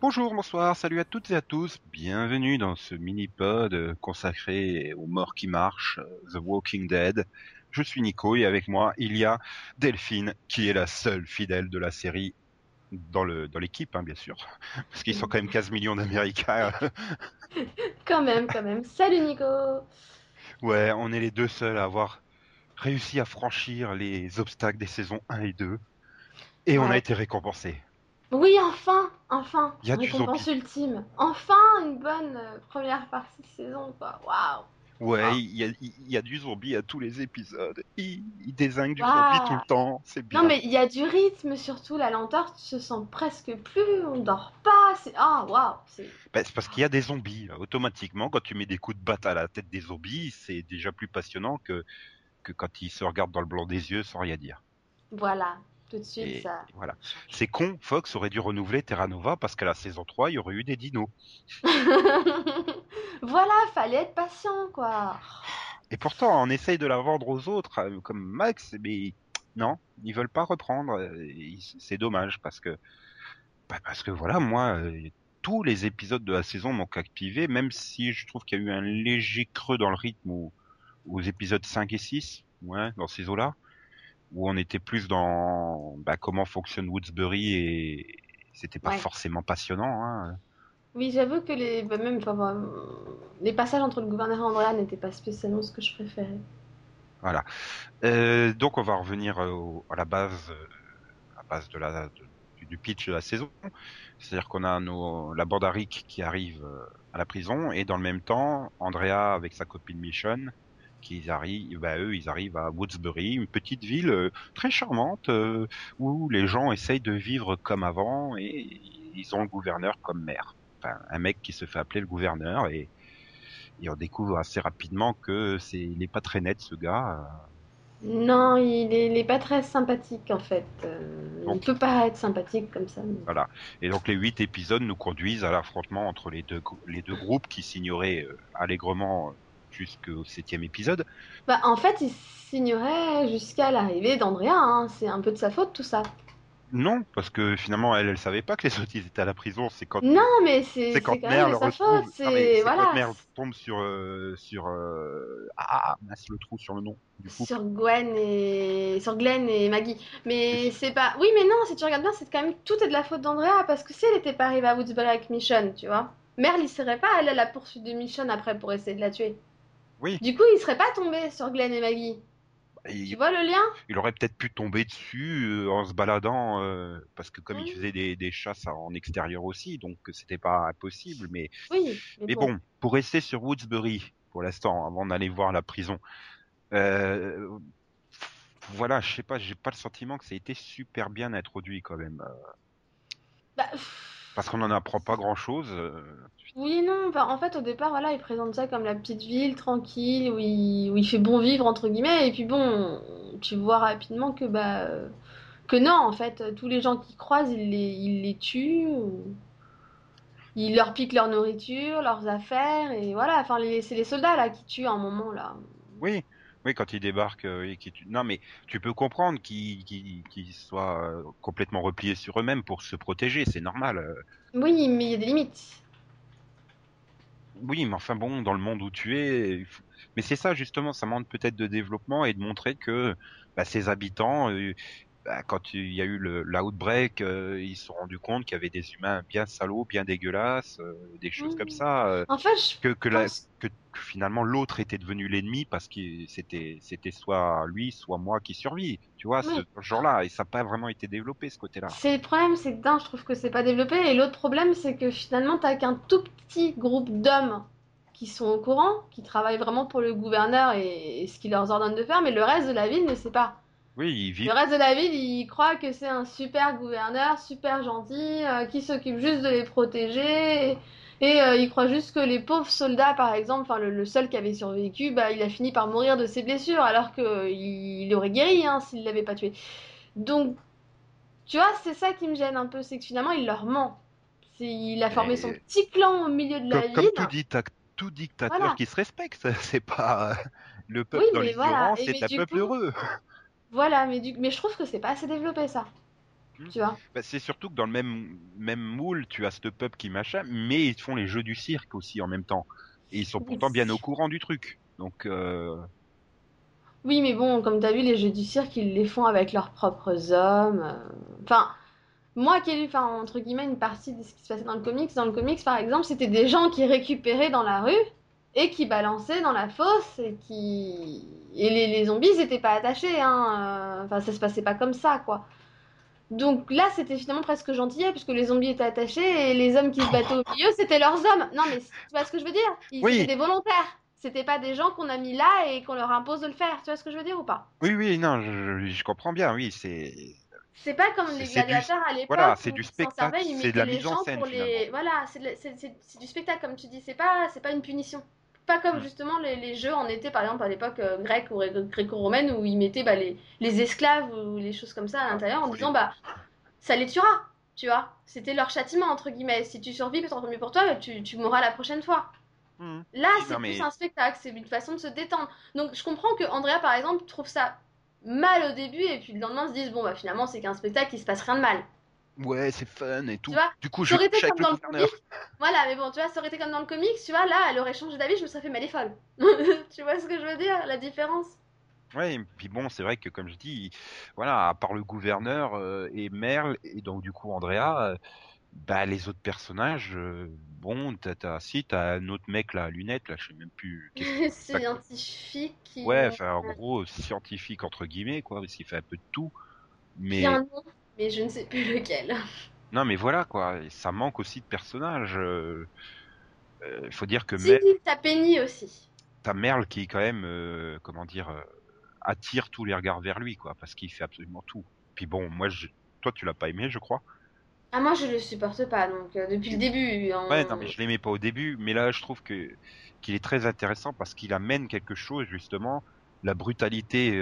Bonjour, bonsoir, salut à toutes et à tous. Bienvenue dans ce mini-pod euh, consacré aux morts qui marchent, euh, The Walking Dead. Je suis Nico et avec moi, il y a Delphine, qui est la seule fidèle de la série dans le dans l'équipe, hein, bien sûr, parce qu'ils sont quand même 15 millions d'Américains. Quand même, quand même. Salut Nico ouais, on est les deux seuls à avoir réussi à franchir les obstacles des saisons 1 et 2. Et on a été récompensés. Oui, enfin, enfin, Il y a du récompense zombie. ultime. Enfin, une bonne euh, première partie de saison, quoi. Waouh Ouais, Ah. il y, a, il y a du zombie à tous les épisodes. Il, il désingue du Waouh. zombie tout le temps. C'est bien. Non, mais il y a du rythme, surtout la lenteur, tu te sens presque plus, on dort pas, c'est... Ah, waouh c'est... Bah, c'est parce qu'il y a des zombies. là. Automatiquement, quand tu mets des coups de batte à la tête des zombies, c'est déjà plus passionnant que, que quand ils se regardent dans le blanc des yeux sans rien dire. Voilà, tout de suite, Et ça... voilà. C'est con, Fox aurait dû renouveler Terra Nova parce qu'à la saison 3, il y aurait eu des dinos. voilà, fallait être patient, quoi. Et pourtant, on essaye de la vendre aux autres, euh, comme Max, mais non, ils veulent pas reprendre. C'est dommage parce que, bah, parce que voilà, moi, euh, tous les épisodes de la saison m'ont captivé, même si je trouve qu'il y a eu un léger creux dans le rythme aux épisodes 5 et 6, ouais, dans ces eaux-là, où on était plus dans bah, comment fonctionne Woodsbury et c'était pas Ouais. forcément passionnant. Hein. Oui, j'avoue que les, bah, même, bah, les passages entre le gouverneur et Andrea n'étaient pas spécialement ce que je préférais. Voilà. Euh, donc on va revenir euh, au- à la base, euh, à la base de la, de- du pitch de la saison. C'est-à-dire qu'on a nos, la bande Rick qui arrive à la prison et dans le même temps, Andrea avec sa copine Michonne, qui arrivent, bah, eux, ils arrivent à Woodsbury, une petite ville euh, très charmante euh, où les gens essayent de vivre comme avant et ils ont le gouverneur comme maire. Enfin, un mec qui se fait appeler le gouverneur et, et on découvre assez rapidement que c'est, il est pas très net ce gars. euh, Non, il est, il est pas très sympathique en fait. Euh, il Donc- peut paraître sympathique comme ça. mais- Voilà. Et donc les huit épisodes nous conduisent à l'affrontement entre les deux, les deux groupes qui signeraient euh, allègrement jusqu'au septième épisode. Bah, en fait, il s'ignorait jusqu'à l'arrivée d'Andrea. hein. C'est un peu de sa faute tout ça. Non, parce que finalement elle, elle savait pas que les autres ils étaient à la prison. C'est quand Non, mais c'est quand quand Mère même le de sa retrouve. C'est voilà. quand Mère tombe sur euh, sur euh, ah mince le trou sur le nom du coup. Sur Gwen et sur Glenn et Maggie. Mais c'est pas. Oui, mais non, si tu regardes bien, c'est quand même tout est de la faute d'Andrea parce que si elle était pas arrivée à Woodsbury avec Michonne, tu vois, Merle il serait pas allé à la poursuite de Michonne après pour essayer de la tuer. Oui. Du coup, il serait pas tombé sur Glenn et Maggie. Et Tu vois le lien? il aurait peut-être pu tomber dessus euh, en se baladant euh, parce que comme il faisait des, des chasses en extérieur aussi, donc c'était pas impossible. Mais Oui. Mais bon, pour rester sur Woodsbury pour l'instant, avant d'aller voir la prison, euh, voilà, je sais pas, j'ai pas le sentiment que ça a été super bien introduit quand même, Bah, parce qu'on n'en apprend pas grand chose. Oui et non, enfin, en fait au départ voilà, il présente ça comme la petite ville tranquille où il, où il fait bon vivre entre guillemets et puis bon, tu vois rapidement que bah euh, que non en fait, tous les gens qui croisent, il les, il les tue, ou- il leur pique leur nourriture, leurs affaires et voilà, enfin c'est les soldats là qui tuent à un moment là. Oui, oui, quand ils débarquent, euh, et tu- non mais tu peux comprendre qu'ils soient euh, complètement repliés sur eux-mêmes pour se protéger, c'est normal. euh. Oui, mais il y a des limites. Oui, mais enfin bon, dans le monde où tu es, mais c'est ça justement, ça manque peut-être de développement et de montrer que bah, ces habitants, euh, bah, quand il y a eu l'outbreak, euh, ils se sont rendus compte qu'il y avait des humains bien salauds, bien dégueulasses, euh, des choses comme ça, euh, En fait, je que que, la- pense- que que finalement l'autre était devenu l'ennemi parce que c'était c'était soit lui, soit moi qui survit, tu vois, Oui. ce genre-là, et ça n'a pas vraiment été développé ce côté-là. C'est le problème, c'est que d'un, je trouve que c'est pas développé, et l'autre problème, c'est que finalement, t'as qu'un tout petit groupe d'hommes qui sont au courant, qui travaillent vraiment pour le gouverneur et, et ce qu'il leur ordonne de faire, mais le reste de la ville ne sait pas. Oui, ils vivent Le reste de la ville, ils croient que c'est un super gouverneur, super gentil, euh, qui s'occupe juste de les protéger, et, et, euh, ils croient juste que les pauvres soldats, par exemple, enfin le, le seul qui avait survécu, bah, il a fini par mourir de ses blessures, alors que il, il aurait guéri hein, s'il l'avait pas tué. Donc, tu vois, c'est ça qui me gêne un peu, c'est que finalement, il leur ment. Il a formé son petit clan au milieu de la comme, comme ville. tout, dicta- tout dictateur Voilà. qui se respecte, c'est pas le peuple Oui, dans l'ignorance, voilà. C'est un peuple coup- heureux. Voilà, mais, du... mais je trouve que c'est pas assez développé ça. Tu vois Bah, c'est surtout que dans le même, même moule, tu as ce peuple qui machin, mais ils font les jeux du cirque aussi en même temps. Et ils sont pourtant bien au courant du truc. Donc, euh... Oui, mais bon, comme t'as vu, les jeux du cirque, ils les font avec leurs propres hommes. euh. Enfin, moi qui ai lu, enfin, entre guillemets, une partie de ce qui se passait dans le comics, dans le comics, par exemple, c'était des gens qui récupéraient dans la rue et qui balançaient dans la fosse et qui... Et les, les zombies, ils étaient pas attachés, hein. euh, Enfin, ça se passait pas comme ça, quoi. Donc là, c'était finalement presque gentillet, puisque les zombies étaient attachés et les hommes qui se battaient au milieu, c'était leurs hommes. Non, mais tu vois ce que je veux dire? Ils Oui. étaient des volontaires. C'était pas des gens qu'on a mis là et qu'on leur impose de le faire. Tu vois ce que je veux dire ou pas? Oui, oui, non, je, comprends bien, oui, c'est... C'est pas comme les du- gladiateurs à l'époque. voilà, c'est du spectacle, c'est de la mise en scène, les- Voilà, c'est du spectacle, comme tu dis. C'est pas, c'est pas une punition. Pas comme Mm. justement les, les jeux en été, par exemple, à l'époque euh, grecque ou ré- gréco-romaine, où ils mettaient bah, les, les esclaves ou les choses comme ça à l'intérieur en faut disant bah ça les tuera, tu vois. C'était leur châtiment, entre guillemets. Si tu survis, tant mieux pour toi, tu, tu mourras la prochaine fois. Mhm. Là, c'est mais- plus un spectacle, c'est une façon de se détendre. Donc, je comprends que Andrea, par exemple, trouve ça mal au début et puis le lendemain se dise bon bah finalement c'est qu'un spectacle, il se passe rien de mal. Ouais, c'est fun et tout. Tu vois, du coup, je Ça aurait été couche avec comme le dans le gouverneur. Voilà, mais bon, tu vois, ça aurait été comme dans le comics, tu vois, là, elle aurait changé d'avis, je me serais fait mal et folle. tu vois ce que je veux dire, la différence? Ouais, et puis bon, c'est vrai que comme je dis, voilà, à part le gouverneur euh, et Merle et donc du coup Andrea, euh, bah les autres personnages, euh, bon, t'as, t'as, si t'as un autre mec là, à lunettes, là, je sais même plus. Scientifique qui. Ouais, enfin en gros scientifique entre guillemets quoi, parce qu'il fait un peu de tout. Mais a un nom, mais je ne sais plus lequel. non, mais voilà quoi, ça manque aussi de personnages. euh, euh, Il faut dire que Si, t'as Penny aussi. t'as Merle qui quand même, euh, comment dire, euh, attire tous les regards vers lui quoi, parce qu'il fait absolument tout. Puis bon, moi, je... toi tu l'as pas aimé, je crois. Ah, moi je le supporte pas, donc euh, depuis le début. Ouais, non, mais je l'aimais pas au début, mais là, je trouve que qu'il est très intéressant parce qu'il amène quelque chose, justement, la brutalité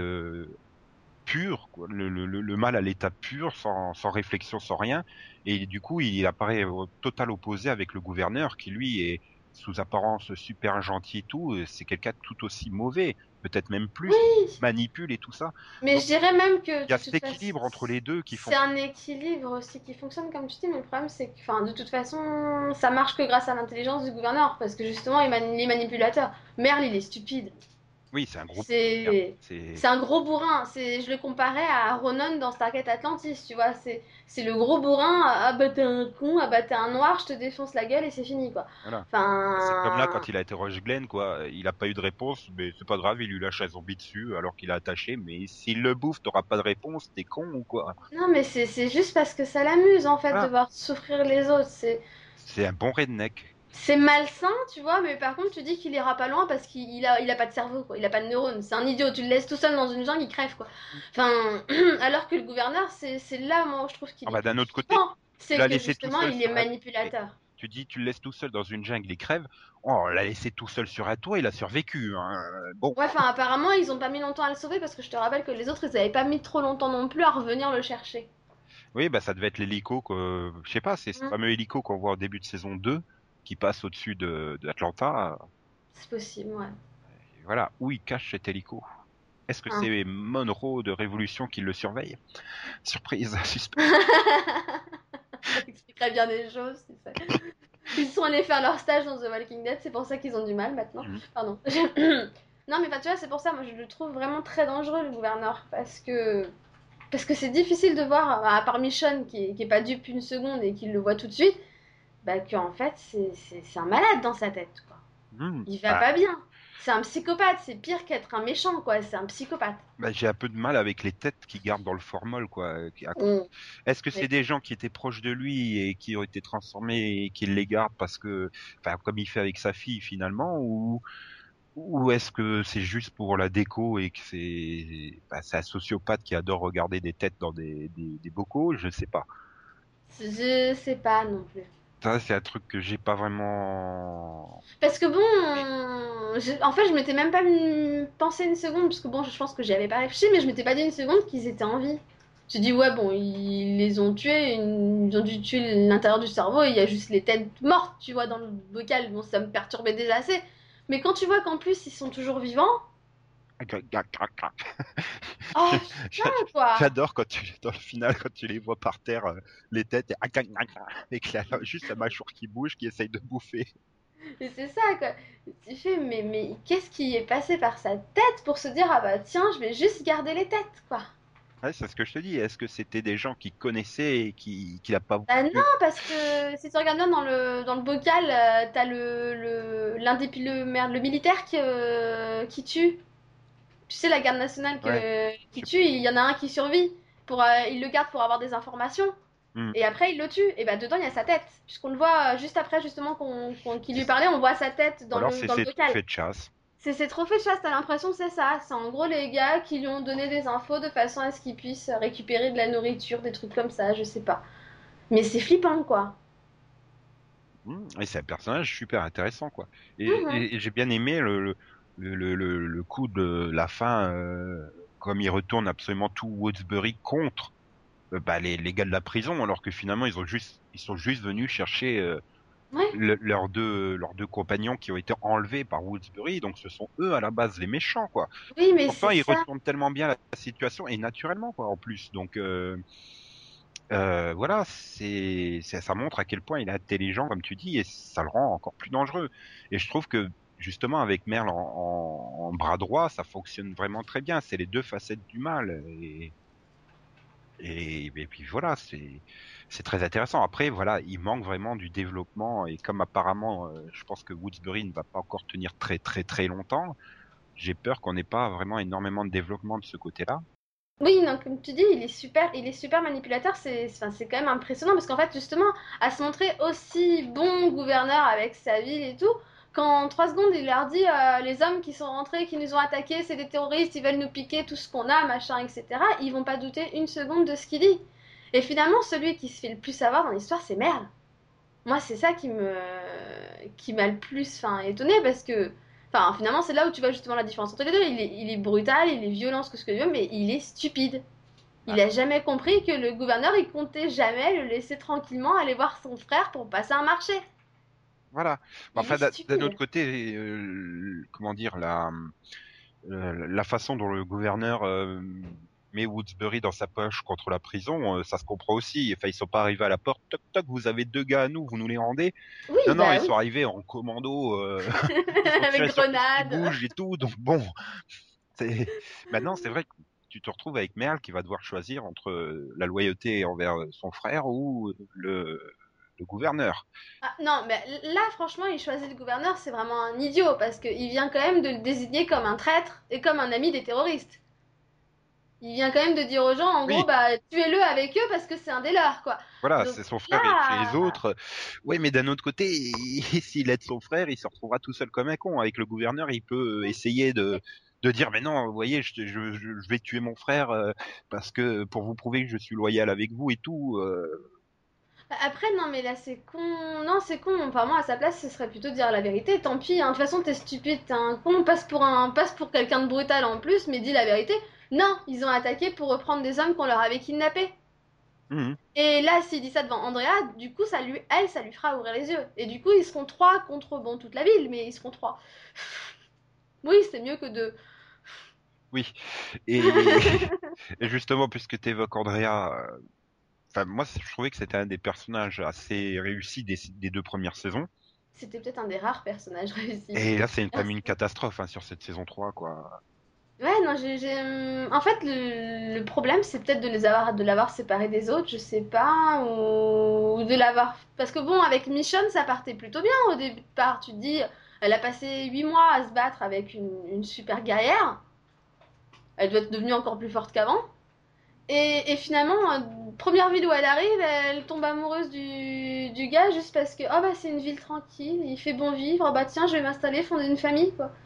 euh, quoi, le, le, le- le mal à l'état pur, sans, sans réflexion, sans rien, et du coup, il apparaît au total opposé avec le gouverneur, qui lui est sous apparence super gentil et tout, euh, c'est quelqu'un tout aussi mauvais, peut-être même plus, Oui, manipule et tout ça. mais Donc, je dirais même que. Il y a cet façon, équilibre entre les deux qui font. C'est un équilibre aussi qui fonctionne comme tu dis, mais le problème c'est que, de toute façon, ça marche que grâce à l'intelligence du gouverneur, parce que justement, il il est manipulateur. Merle, il est stupide. Oui, c'est un gros. C'est C'est un gros bourrin. Je le comparais à Ronan dans Stargate Atlantis, tu vois. C'est, le gros bourrin. Ah bah t'es un con, ah bah t'es un noir, je te défonce la gueule et c'est fini, quoi. Voilà. Enfin. C'est comme là quand il a interrogé Glenn, quoi. Il a pas eu de réponse, mais c'est pas grave, il lui lâche un zombie dessus alors qu'il est attaché. Mais s'il le bouffe, t'auras pas de réponse, t'es con ou quoi? Non, mais c'est, juste parce que ça l'amuse en fait de voir souffrir les autres. C'est, C'est un bon redneck. C'est malsain, tu vois, mais par contre, tu dis qu'il ira pas loin parce qu'il il a, il a pas de cerveau, quoi. Il a pas de neurones. C'est un idiot. Tu le laisses tout seul dans une jungle, il crève, quoi. Enfin, alors que le gouverneur, c'est c'est là, moi, je trouve qu'il Ah est bah, d'un autre côté. C'est que justement, il est la- manipulateur. Tu dis, tu le laisses tout seul dans une jungle, il crève. Oh, on l'a laissé tout seul sur un toit, il a survécu. Hein. Bon, Ouais, enfin, apparemment, ils ont pas mis longtemps à le sauver parce que je te rappelle que les autres, ils avaient pas mis trop longtemps non plus à revenir le chercher. oui, bah ça devait être l'hélico, que... je sais pas, c'est ce Mm. fameux hélico qu'on voit au début de saison 2 qui passe au-dessus de, d'Atlanta. C'est possible, ouais. Voilà, où il cache cet hélico Est-ce que Ah. c'est Monroe de Révolution qui le surveille? Surprise, suspense. Ça expliquerait bien des choses. si ça- Ils sont allés faire leur stage dans The Walking Dead, c'est pour ça qu'ils ont du mal maintenant. Mhm. Pardon. non, mais tu vois, c'est pour ça, moi je le trouve vraiment très dangereux, le gouverneur, parce que. Parce que c'est difficile de voir, à part Michonne qui est, qui est pas dupe une seconde et qui le voit tout de suite, bah qu'en fait c'est- un malade dans sa tête, quoi. Hmm. Il va Bah, pas bien. C'est un psychopathe, c'est pire qu'être un méchant, quoi. C'est un psychopathe. bah, j'ai un peu de mal avec les têtes qu'il garde dans le formol, quoi. qui-. Est-ce que c'est Oui. des gens qui étaient proches de lui et qui ont été transformés et qu'il les garde parce que, enfin, comme il fait avec sa fille finalement, ou ou est-ce que c'est juste pour la déco et que c'est bah, un sociopathe qui adore regarder des têtes dans des, des, des bocaux? Je sais pas. Je sais pas non plus. Ça, c'est un truc que j'ai pas vraiment. Parce que bon, je- en fait, je m'étais même pas pensé une seconde, parce que bon, je pense que j'y avais pas réfléchi, mais je m'étais pas dit une seconde qu'ils étaient en vie. J'ai dit, ouais, bon, ils les ont tués, ils ont dû tuer l'intérieur du cerveau, il y a juste les têtes mortes, tu vois, dans le bocal. Bon, ça me perturbait déjà assez. Mais quand tu vois qu'en plus, ils sont toujours vivants, Oh, J'adore quand tu dans le final quand tu les vois par terre euh, les têtes et avec la- juste la mâchoire qui bouge qui essaye de bouffer. Mais c'est ça, quoi. Tu fais, mais, mais qu'est-ce qui est passé par sa tête pour se dire, ah bah tiens, je vais juste garder les têtes, quoi. Ouais, c'est ce que je te dis. Est-ce que c'était des gens qui connaissaient et qui qui l'a pas Bah non, parce que si tu regardes bien dans le, dans le bocal, euh, t'as le, le, l'un des, le, merde, le militaire qui, euh, qui tue. Tu sais, la garde nationale que, qui tue, il y en a un qui survit. Pour, euh, il le garde pour avoir des informations. Hmm. Et après, il le tue. Et bah dedans, il y a sa tête. Puisqu'on le voit euh, juste après, justement, qu'on, qu'on- qu'il lui parlait, on voit sa tête dans Alors le, c'est dans le bocal. trophées de chasse. C'est ses trophées de chasse, t'as l'impression que c'est ça. C'est en gros les gars qui lui ont donné des infos de façon à ce qu'il puisse récupérer de la nourriture, des trucs comme ça, je sais pas. Mais c'est flippant, quoi. Hmm, Et c'est un personnage super intéressant, quoi. Et, Mhm. et- et j'ai bien aimé le, le, le, le, le coup de la fin, euh, comme il retourne absolument tout Woodsbury contre euh, bah, les, les gars de la prison, alors que finalement ils ont juste, ils sont juste venus chercher euh, le- leurs deux, leurs deux compagnons qui ont été enlevés par Woodsbury. Donc ce sont eux à la base les méchants, quoi. Oui, mais Pourtant, c'est ils ça. retournent tellement bien la situation et naturellement, quoi, en plus. Donc, euh, euh, voilà, c'est, c'est- ça montre à quel point il est intelligent, comme tu dis, et ça le rend encore plus dangereux. Et je trouve que justement, avec Merle en, bras droit, ça fonctionne vraiment très bien. C'est les deux facettes du mal. Et, et, et puis voilà, c'est, c'est très intéressant. Après, voilà, il manque vraiment du développement. Et comme apparemment, euh, je pense que Woodsbury ne va pas encore tenir très très très longtemps, j'ai peur qu'on n'ait pas vraiment énormément de développement de ce côté-là. Oui, non, comme tu dis, il est super, il est super manipulateur. C'est, enfin, c'est quand même impressionnant parce qu'en fait, justement, à se montrer aussi bon gouverneur avec sa ville et tout, quand en trois secondes il leur dit euh, les hommes qui sont rentrés, qui nous ont attaqués, c'est des terroristes, ils veulent nous piquer tout ce qu'on a, machin, etc. Ils vont pas douter une seconde de ce qu'il dit. Et finalement, celui qui se fait le plus savoir dans l'histoire, c'est Merle. Moi, c'est ça qui me, qui m'a le plus, enfin, étonné parce que. Finalement, c'est là où tu vois justement la différence entre les deux. Il est, il est brutal, il est violent, ce que ce que tu veux, mais il est stupide. Il a jamais compris que le gouverneur, il comptait jamais le laisser tranquillement aller voir son frère pour passer un marché. Voilà. Il Enfin, d'un autre côté, euh, comment dire, la, euh, la façon dont le gouverneur euh, met Woodsbury dans sa poche contre la prison, ça se comprend aussi. Enfin, ils sont pas arrivés à la porte, toc toc, vous avez deux gars à nous, vous nous les rendez Oui, Non, non, bah ils sont arrivés en commando, avec grenade. bouge et tout. Donc bon, maintenant c'est vrai que tu te retrouves avec Merle qui va devoir choisir entre la loyauté envers son frère ou le, le gouverneur. Ah, non, mais là, franchement, il choisit le gouverneur, c'est vraiment un idiot parce qu'il vient quand même de le désigner comme un traître et comme un ami des terroristes. Il vient quand même de dire aux gens, en Oui. gros, bah, tuez-le avec eux parce que c'est un des leurs, quoi. Voilà, c'est son frère là- et les autres. Oui, mais d'un autre côté, s'il aide son frère, il se retrouvera tout seul comme un con. Avec le gouverneur, il peut essayer de de dire mais non, vous voyez, je, je, je- je vais tuer mon frère euh, parce que pour vous prouver que je suis loyal avec vous et tout. euh, Après, non, mais là, c'est con. Non, c'est con. Enfin, moi, à sa place, ce serait plutôt de dire la vérité. Tant pis, hein. de toute façon, t'es stupide, t'es un con. Passe pour, un... passe pour quelqu'un de brutal en plus, mais dis la vérité. Non, ils ont attaqué pour reprendre des hommes qu'on leur avait kidnappés. mhm. Et là, s'il dit ça devant Andrea, du coup, ça lui, elle, ça lui fera ouvrir les yeux. Et du coup, ils seront trois contre, bon, toute la ville, mais ils seront trois. Oui, c'est mieux que deux. Oui. Et, et justement, puisque tu évoques Andrea, euh, enfin moi, je trouvais que c'était un des personnages assez réussis des, des deux premières saisons. C'était peut-être un des rares personnages réussis. Et là, c'est une, quand même une catastrophe hein, sur cette saison 3, quoi. Ouais, non, j'ai, hum, En fait, le, le problème, c'est peut-être de les avoir, de l'avoir séparé des autres, je sais pas, ou, ou de l'avoir. Parce que bon, avec Michonne, ça partait plutôt bien au départ. Tu te dis, elle a passé 8 mois à se battre avec une, une super guerrière. Elle doit être devenue encore plus forte qu'avant. Et, et finalement, euh, première ville où elle arrive, elle tombe amoureuse du, du gars juste parce que, oh bah c'est une ville tranquille, il fait bon vivre, bah tiens, je vais m'installer, fonder une famille, quoi.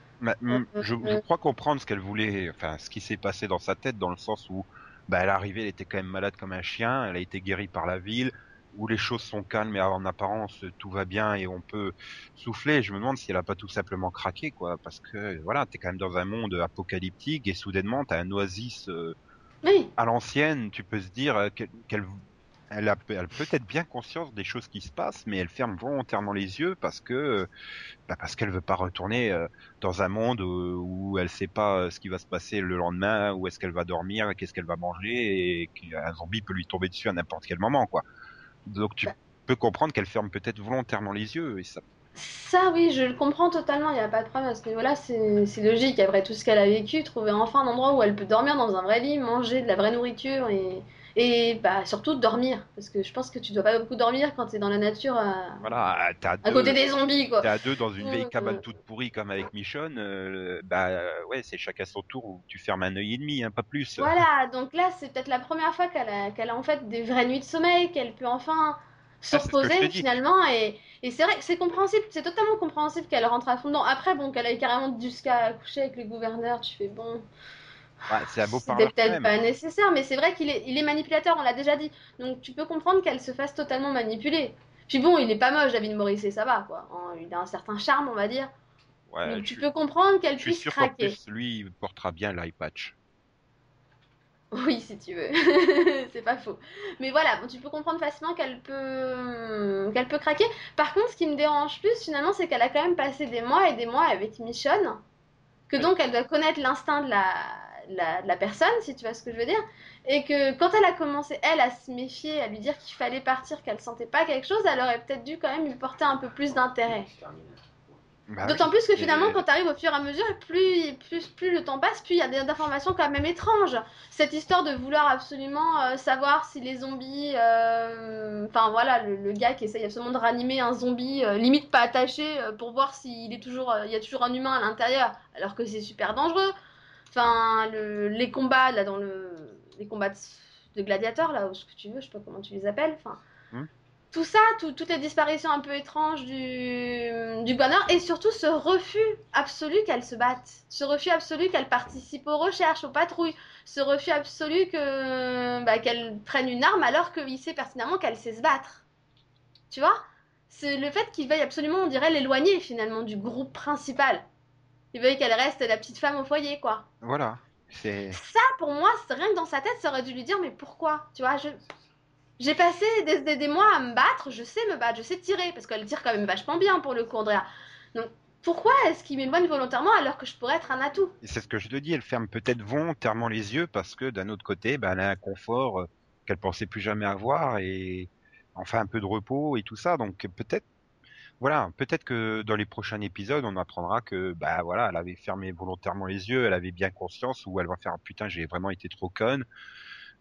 Euh, je, je crois comprendre ce qu'elle voulait, enfin, ce qui s'est passé dans sa tête, dans le sens où, bah, elle est arrivée, elle était quand même malade comme un chien, elle a été guérie par la ville, où les choses sont calmes et en apparence tout va bien et on peut souffler. Je me demande si elle a pas tout simplement craqué, quoi, parce que voilà, t'es quand même dans un monde apocalyptique et soudainement t'as un oasis euh, Oui. à l'ancienne, tu peux se dire euh, qu'elle qu'elle elle a, elle a peut-être bien conscience des choses qui se passent, mais elle ferme volontairement les yeux parce que, bah parce qu'elle veut pas retourner euh, dans un monde où, où elle sait pas euh, ce qui va se passer le lendemain, où est-ce qu'elle va dormir, qu'est-ce qu'elle va manger, et qu'un zombie peut lui tomber dessus à n'importe quel moment, quoi. Donc tu Bah. peux comprendre qu'elle ferme peut-être volontairement les yeux, et ça. Ça, oui, je le comprends totalement, il n'y a pas de problème à ce niveau-là, c'est logique. Après tout ce qu'elle a vécu, trouver enfin un endroit où elle peut dormir dans un vrai lit, manger de la vraie nourriture et, et bah, surtout dormir. Parce que je pense que tu dois pas beaucoup dormir quand tu es dans la nature à, Voilà, à deux, côté des zombies, quoi. t'es à deux dans une vieille cabane toute pourrie comme avec Michonne, euh, bah ouais, c'est chacun son tour où tu fermes un œil et demi, hein, pas plus. Voilà, donc là, c'est peut-être la première fois qu'elle a, qu'elle a en fait des vraies nuits de sommeil, qu'elle peut enfin se que reposer finalement. Et, et c'est vrai que c'est compréhensible, c'est totalement compréhensible qu'elle rentre à fond dedans. Après, bon, qu'elle aille carrément jusqu'à coucher avec le gouverneur, tu fais bon. Ouais, c'est peut-être pas nécessaire, mais c'est vrai qu'il est, il est manipulateur, on l'a déjà dit. Donc tu peux comprendre qu'elle se fasse totalement manipuler. Puis bon, il est pas moche, David Morrissey, ça va quoi. Il a un certain charme, on va dire. Ouais, Donc je tu peux comprendre qu'elle puisse craquer. plus, lui, il portera bien l'eye patch. Oui, si tu veux. c'est pas faux. Mais voilà, bon, tu peux comprendre facilement qu'elle peut... qu'elle peut craquer. Par contre, ce qui me dérange plus, finalement, c'est qu'elle a quand même passé des mois et des mois avec Michonne. Que donc, elle doit connaître l'instinct de la... la... de la personne, si tu vois ce que je veux dire. Et que quand elle a commencé, elle, à se méfier, à lui dire qu'il fallait partir, qu'elle sentait pas quelque chose, elle aurait peut-être dû quand même lui porter un peu plus d'intérêt. Bah D'autant oui. plus que Et- finalement, quand tu arrives au fur et à mesure, plus, plus, plus le temps passe, plus il y a des informations quand même étranges. Cette histoire de vouloir absolument euh, savoir si les zombies. euh, Enfin voilà, le, le gars qui essaye absolument de ranimer un zombie, euh, limite pas attaché, pour voir s'il est toujours, il y a toujours un humain à l'intérieur, alors que c'est super dangereux. Enfin, le- les combats là dans le. Les combats de, de gladiateurs là, ou ce que tu veux, je sais pas comment tu les appelles. Enfin. Tout ça, tout- toutes les disparitions un peu étranges du, du gouverneur, et surtout ce refus absolu qu'elle se batte, ce refus absolu qu'elle participe aux recherches, aux patrouilles, ce refus absolu que bah, qu'elle prenne une arme alors qu'il sait pertinemment qu'elle sait se battre. Tu vois? C'est le fait qu'il veuille absolument, on dirait, l'éloigner finalement du groupe principal. Il veuille qu'elle reste la petite femme au foyer, quoi. Voilà. C'est. Ça, pour moi, rien que dans sa tête, ça aurait dû lui dire, mais pourquoi? Tu vois, je... J'ai passé des, mois à me battre, je sais me battre, je sais tirer, parce qu'elle tire quand même vachement bien pour le coup, Andrea. Donc, pourquoi est-ce qu'il m'éloigne volontairement alors que je pourrais être un atout? C'est ce que je te dis, elle ferme peut-être volontairement les yeux parce que d'un autre côté, bah, elle a un confort euh, qu'elle pensait plus jamais avoir et enfin un peu de repos et tout ça. Donc peut-être, voilà, peut-être que dans les prochains épisodes, on apprendra que bah voilà, elle avait fermé volontairement les yeux, elle avait bien conscience ou elle va faire putain, j'ai vraiment été trop conne.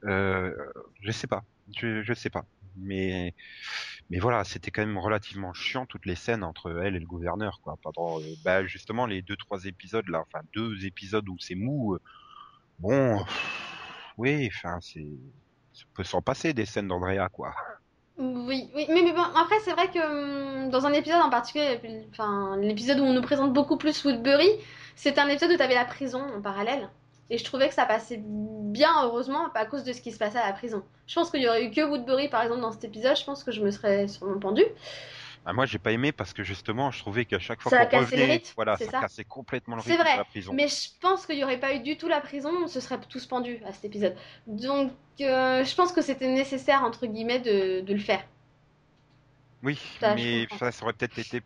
Euh, je sais pas, je, je sais pas. Mais mais voilà, c'était quand même relativement chiant toutes les scènes entre elle et le gouverneur, quoi. Pendant, euh, bah, justement, les deux, trois épisodes, là, enfin, deux épisodes où c'est mou, euh, bon, oui, enfin, c'est, ça peut s'en passer des scènes d'Andrea, quoi. Oui, oui, mais, mais bon, après, c'est vrai que hum, dans un épisode en particulier, enfin, l'épisode où on nous présente beaucoup plus Woodbury, c'est un épisode où tu avais la prison en parallèle. Et je trouvais que ça passait bien, heureusement, pas à cause de ce qui se passait à la prison. Je pense qu'il y aurait eu que Woodbury, par exemple, dans cet épisode, je pense que je me serais sûrement pendue. Ah, moi, j'ai pas aimé parce que justement, je trouvais qu'à chaque fois qu'on le revenait, rythme, voilà, ça, ça cassait complètement le rythme vrai, de la prison. Mais je pense qu'il n'y aurait pas eu du tout la prison, on se serait tous pendus à cet épisode. Donc, euh, je pense que c'était nécessaire, entre guillemets, de, de le faire. Oui, Ça, mais ça aurait peut-être été,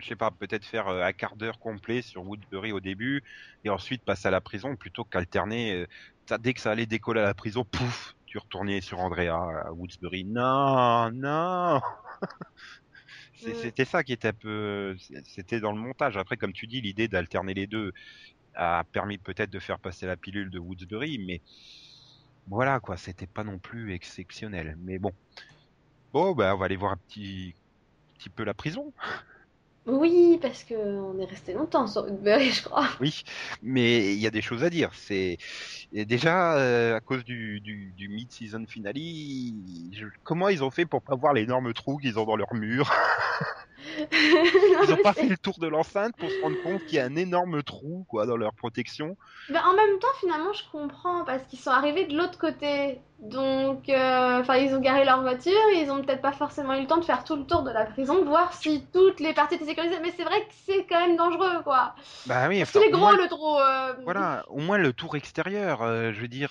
je sais pas, peut-être faire euh, un quart d'heure complet sur Woodbury au début et ensuite passer à la prison plutôt qu'alterner. euh, dès que ça allait décoller à la prison, pouf, tu retournais sur Andrea à Woodsbury. Non, non. Mm. C'était ça qui était un peu, c'était dans le montage. Après, comme tu dis, l'idée d'alterner les deux a permis peut-être de faire passer la pilule de Woodsbury, mais voilà quoi, c'était pas non plus exceptionnel. Mais bon, bon, ben on va aller voir un petit, petit peu la prison. Oui, parce que on est resté longtemps sur Woodbury, je crois. Oui, mais il y a des choses à dire. C'est déjà euh, à cause du, du, mid-season finale, comment ils ont fait pour pas voir l'énorme trou qu'ils ont dans leur mur? Ils ont pas fait le tour de l'enceinte pour se rendre compte qu'il y a un énorme trou quoi dans leur protection. Mais en même temps, finalement, je comprends, parce qu'ils sont arrivés de l'autre côté Donc, euh, ils ont garé leur voiture, ils ont peut-être pas forcément eu le temps de faire tout le tour de la prison, voir si toutes les parties étaient sécurisées. Mais c'est vrai que c'est quand même dangereux, quoi. Bah oui, Parce qu'il est gros, moins- le trou. euh, Voilà, au moins le tour extérieur, euh, je veux dire,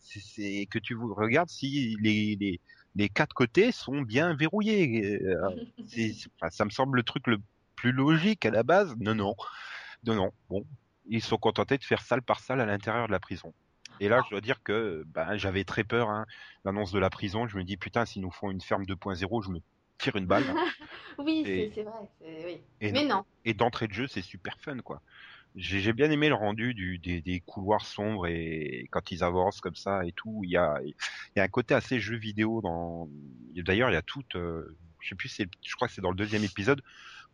c'est- que tu regardes si les, les, les quatre côtés sont bien verrouillés. euh, enfin, ça me semble le truc le plus logique à la base. Non, non, non, non. Bon, ils sont contentés de faire salle par salle à l'intérieur de la prison. Et là, je dois dire que ben, j'avais très peur. Hein, L'annonce de la prison, je me dis putain, s'ils nous font une ferme 2.0, je me tire une balle. Oui, Et- c'est vrai. Oui. Et Mais non. et d'entrée de jeu, c'est super fun, quoi. J'ai bien aimé le rendu du, des, couloirs sombres et quand ils avancent comme ça et tout, il y a, y a un côté assez jeu vidéo dans. D'ailleurs, il y a tout. euh, je sais plus, je crois que c'est dans le deuxième épisode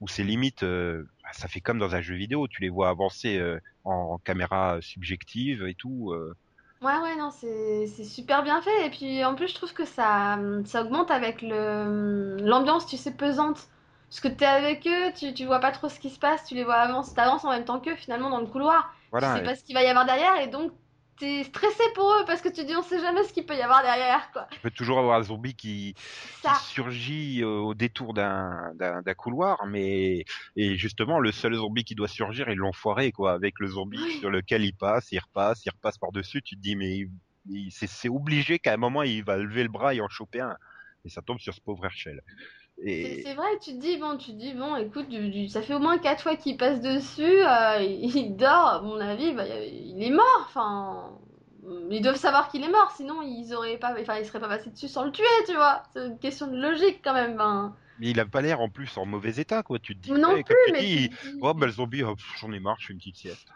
où c'est limite, euh, ça fait comme dans un jeu vidéo. Tu les vois avancer euh, en, caméra subjective et tout. Ouais, ouais, non, c'est super bien fait. Et puis en plus, je trouve que ça, ça augmente avec l'ambiance, tu sais, pesante. Parce que t'es avec eux, tu, tu vois pas trop ce qui se passe, tu les vois avancer, t'avances en même temps qu'eux finalement dans le couloir. Voilà. Tu sais pas ce qu'il va y avoir derrière et donc t'es stressé pour eux parce que tu dis on sait jamais ce qu'il peut y avoir derrière, quoi. Tu peux toujours avoir un zombie qui, surgit euh, au détour d'un d'un d'un couloir, mais et justement le seul zombie qui doit surgir, ils l'ont foiré quoi, avec le zombie Oui. sur lequel il passe, il repasse, il repasse par dessus. Tu te dis mais il- c'est c'est obligé qu'à un moment il va lever le bras et en choper un, et ça tombe sur ce pauvre Herschel. C'est Et c'est vrai, tu te dis, bon, tu te dis, bon, écoute, du- du- ça fait au moins quatre fois qu'il passe dessus, euh, il, il dort, à mon avis, bah, il est mort, enfin, ils doivent savoir qu'il est mort, sinon ils auraient pas, enfin, ils seraient pas passés dessus sans le tuer, tu vois, c'est une question de logique quand même, ben. mais il a pas l'air en plus en mauvais état quoi. Tu te dis Non ouais, plus, mais dis, te dis- oh ben le zombie, oh, j'en ai marre, je fais une petite sieste.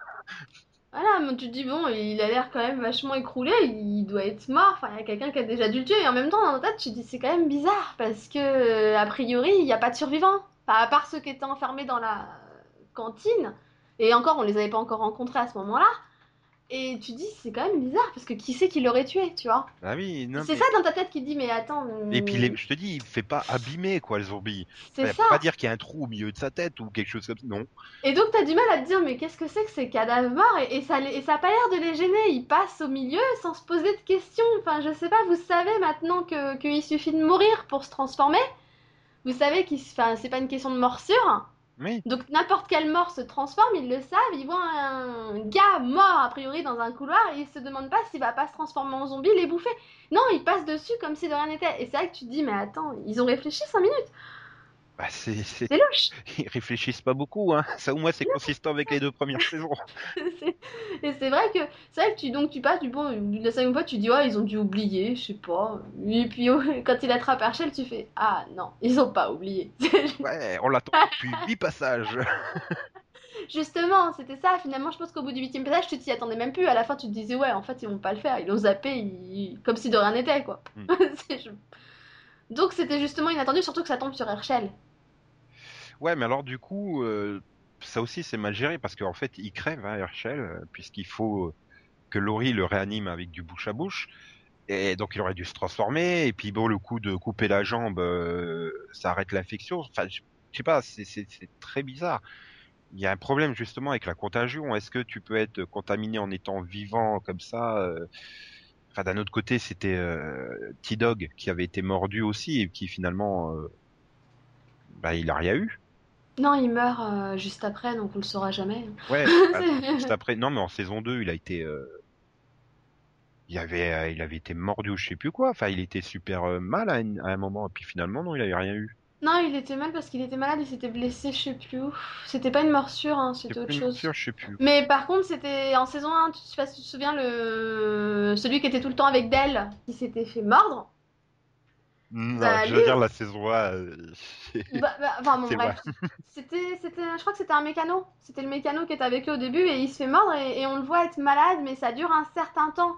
Voilà, mais tu te dis, bon, il a l'air quand même vachement écroulé, il doit être mort, enfin, il y a quelqu'un qui a déjà dû le tuer, et en même temps, dans ta tête, tu te dis, c'est quand même bizarre, parce que, euh, a priori, il n'y a pas de survivants, enfin, à part ceux qui étaient enfermés dans la cantine, et encore, on les avait pas encore rencontrés à ce moment-là, et tu dis, c'est quand même bizarre, parce que qui c'est qui l'aurait tué, tu vois Ah oui, non. C'est mais- ça dans ta tête qui te dit, mais attends, Et puis les- je te dis, il fait pas abîmer quoi le zombie. c'est Ça pas dire qu'il y a un trou au milieu de sa tête ou quelque chose comme ça. Non. Et donc t'as du mal à te dire mais qu'est-ce que c'est que ces cadavres morts et, et ça et ça a pas l'air de les gêner, ils passent au milieu sans se poser de questions. Enfin je sais pas, vous savez maintenant que qu'il suffit de mourir pour se transformer. Vous savez qu'il enfin, c'est pas une question de morsure. Donc n'importe quelle mort se transforme, ils le savent, ils voient un gars mort a priori dans un couloir et ils se demandent pas s'il va pas se transformer en zombie, les bouffer. Non, ils passent dessus comme si de rien n'était. Et c'est là que tu te dis mais attends, ils ont réfléchi 5 minutes, Bah c'est, c'est... c'est louche. Ils réfléchissent pas beaucoup, hein. Ça au moins c'est consistant avec les deux premières saisons. C'est- Et c'est vrai que c'est vrai que tu donc tu passes du bon la cinquième fois tu dis ouais ils ont dû oublier je sais pas et puis quand il attrape Herschel tu fais ah non ils ont pas oublié Ouais, on l'attend depuis huit passages. justement c'était ça finalement je pense qu'au bout du huitième passage tu t'y attendais même plus à la fin tu te disais ouais en fait ils vont pas le faire ils l'ont zappé ils- comme si de rien n'était quoi Hmm. C'est- donc c'était justement inattendu surtout que ça tombe sur Herschel Ouais, mais alors du coup, euh, ça aussi c'est mal géré parce qu'en fait il crève, hein, Herschel, euh, puisqu'il faut euh, que Laurie le réanime avec du bouche à bouche. Et donc il aurait dû se transformer. Et puis bon, le coup de couper la jambe, ça arrête l'infection. Enfin, je sais pas, c'est très bizarre. Il y a un problème justement avec la contagion. Est-ce que tu peux être contaminé en étant vivant comme ça Enfin, d'un autre côté, c'était euh, T-Dog qui avait été mordu aussi et qui finalement, bah, il a rien eu. Non il meurt euh, juste après donc on le saura jamais Ouais, C'est- juste après. Non, mais en saison 2, il a été. euh, Il avait, euh, il avait été mordu ou je sais plus quoi. Enfin, il était super mal à, une- à un moment. Et puis finalement, non, il avait rien eu. non il était mal parce qu'il était malade il s'était blessé je sais plus où c'était pas une morsure hein, c'était autre chose sûr, je sais plus. Mais par contre, c'était en saison 1, tu, tu te souviens, le... celui qui était tout le temps avec Dell, qui s'était fait mordre. Non, Bah, je lui- veux dire la saison 1. euh, Bah, bah, enfin, bon, bref. C'était, c'était, je crois que c'était un mécano. C'était le mécano qui était avec lui au début et il se fait mordre et, et on le voit être malade, mais ça dure un certain temps.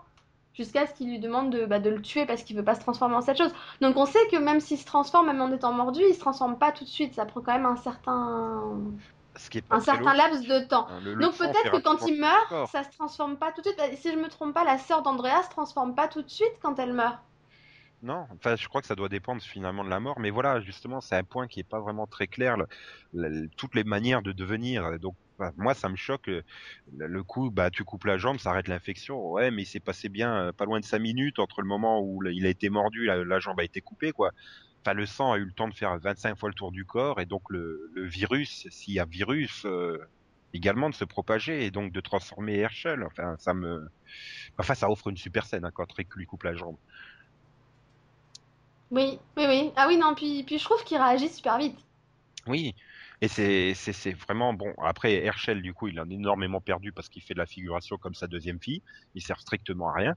Jusqu'à ce qu'il lui demande de, bah, de le tuer parce qu'il veut pas se transformer en cette chose. Donc on sait que même s'il se transforme, même en étant mordu, il se transforme pas tout de suite. Ça prend quand même un certain, Ce qui est pas un certain logique, laps de temps. hein. Le- le Donc peut-être que quand il meurt, ça se transforme pas tout de suite. Et Si je me trompe pas, la sœur d'Andrea se transforme pas tout de suite quand elle meurt. Non, enfin, je crois que ça doit dépendre finalement de la mort, mais voilà, justement, c'est un point qui est pas vraiment très clair, toutes les manières de devenir. Donc, moi, ça me choque le, le coup, bah tu coupes la jambe, ça arrête l'infection. Ouais, mais il s'est passé bien euh, pas loin de 5 minutes entre le moment où il a été mordu, la, la jambe a été coupée, quoi. Enfin, le sang a eu le temps de faire 25 fois le tour du corps et donc le, le virus, s'il y a virus, euh, également de se propager et donc de transformer Herschel. Enfin, ça me, enfin, ça offre une super scène hein, quand Rick lui coupe la jambe. Oui, oui, oui. Ah oui, non, puis, puis je trouve qu'il réagit super vite. Oui, et c'est c'est c'est vraiment bon. Après Herschel, du coup, il en a énormément perdu parce qu'il fait de la figuration comme sa deuxième fille. Il sert strictement à rien.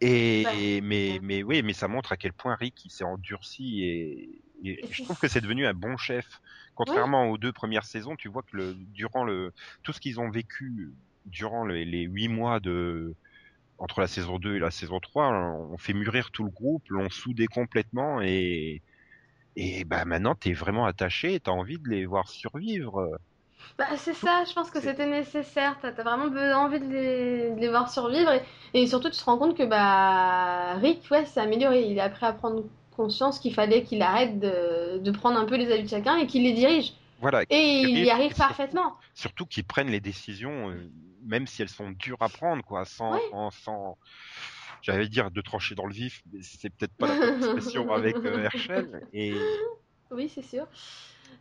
Et Ouais. mais mais oui, mais ça montre à quel point Rick il s'est endurci et, et Et je trouve que c'est devenu un bon chef. Contrairement aux deux premières saisons, tu vois que le durant le tout ce qu'ils ont vécu durant les, les huit mois de entre la saison 2 et la saison 3, on fait mûrir tout le groupe, l'ont soudé complètement et et bah maintenant t'es vraiment attaché, t'as envie de les voir survivre. Bah, c'est ça, je pense que c'était nécessaire. T'as t'as vraiment envie de les, de les voir survivre. Et, et surtout, tu te rends compte que bah, Rick, ouais, s'est amélioré. Il a appris à prendre conscience qu'il fallait qu'il arrête de, de prendre un peu les avis de chacun et qu'il les dirige. Voilà. Et il y arrive surtout- parfaitement. surtout qu'ils prennent les décisions, euh, même si elles sont dures à prendre, quoi, sans, en- sans, j'allais dire de trancher dans le vif, mais c'est peut-être pas la expression avec euh, Herschel. Et Oui, c'est sûr.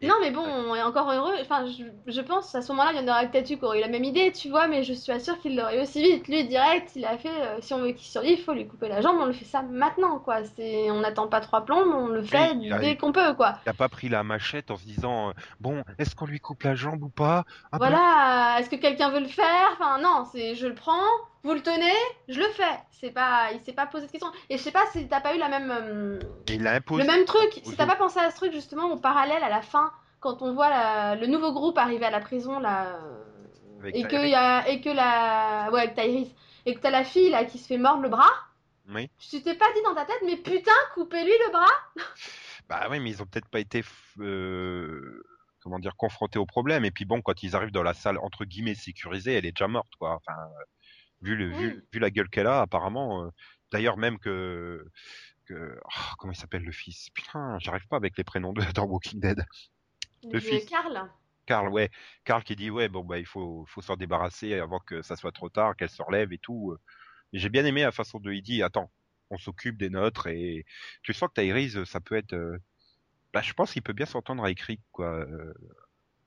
Et- Non, mais bon, on est encore heureux. Enfin, je, je pense à ce moment-là, il y en aurait peut-être eu qui auraient eu la même idée, tu vois, mais je suis sûre qu'il l'aurait eu aussi vite. Lui, direct, il a fait euh, si on veut qu'il survive, il faut lui couper la jambe, on le fait ça maintenant, quoi. On n'attend pas trois plombes, on le fait a- dès qu'on peut, quoi. il a pas pris la machette en se disant, euh, bon, est-ce qu'on lui coupe la jambe ou pas? Ah ben, Voilà, est-ce que quelqu'un veut le faire? Enfin, non, c'est je le prends, vous le tenez, je le fais. C'est pas, il s'est pas posé de questions. Et je sais pas si t'as pas eu la même. euh, il a imposé. Le même truc, si t'as pas pensé à ce truc justement au parallèle à la fin, quand on voit la- le nouveau groupe arriver à la prison là, Avec et que y a et que la ouais avec Tyrese et que t'as la fille là qui se fait mordre le bras, Oui. tu t'es pas dit dans ta tête mais putain coupez-lui le bras. Bah oui, mais ils ont peut-être pas été, euh, comment dire, confrontés au problème. Et puis bon, quand ils arrivent dans la salle entre guillemets sécurisée, elle est déjà morte, quoi. Enfin, euh, vu le, vu, Oui. vu la gueule qu'elle a, apparemment. euh, D'ailleurs, même que, que, oh, comment il s'appelle le fils? Putain, j'arrive pas avec les prénoms de dans Walking Dead. Le fils. Karl. Carl, ouais, Carl qui dit ouais, bon bah il faut, faut s'en débarrasser avant que ça soit trop tard, qu'elle se relève et tout. Et j'ai bien aimé la façon de il dit, attends, on s'occupe des nôtres et tu sens que Tyrese, ça peut être, euh, bah je pense qu'il peut bien s'entendre avec Rick, quoi. Euh,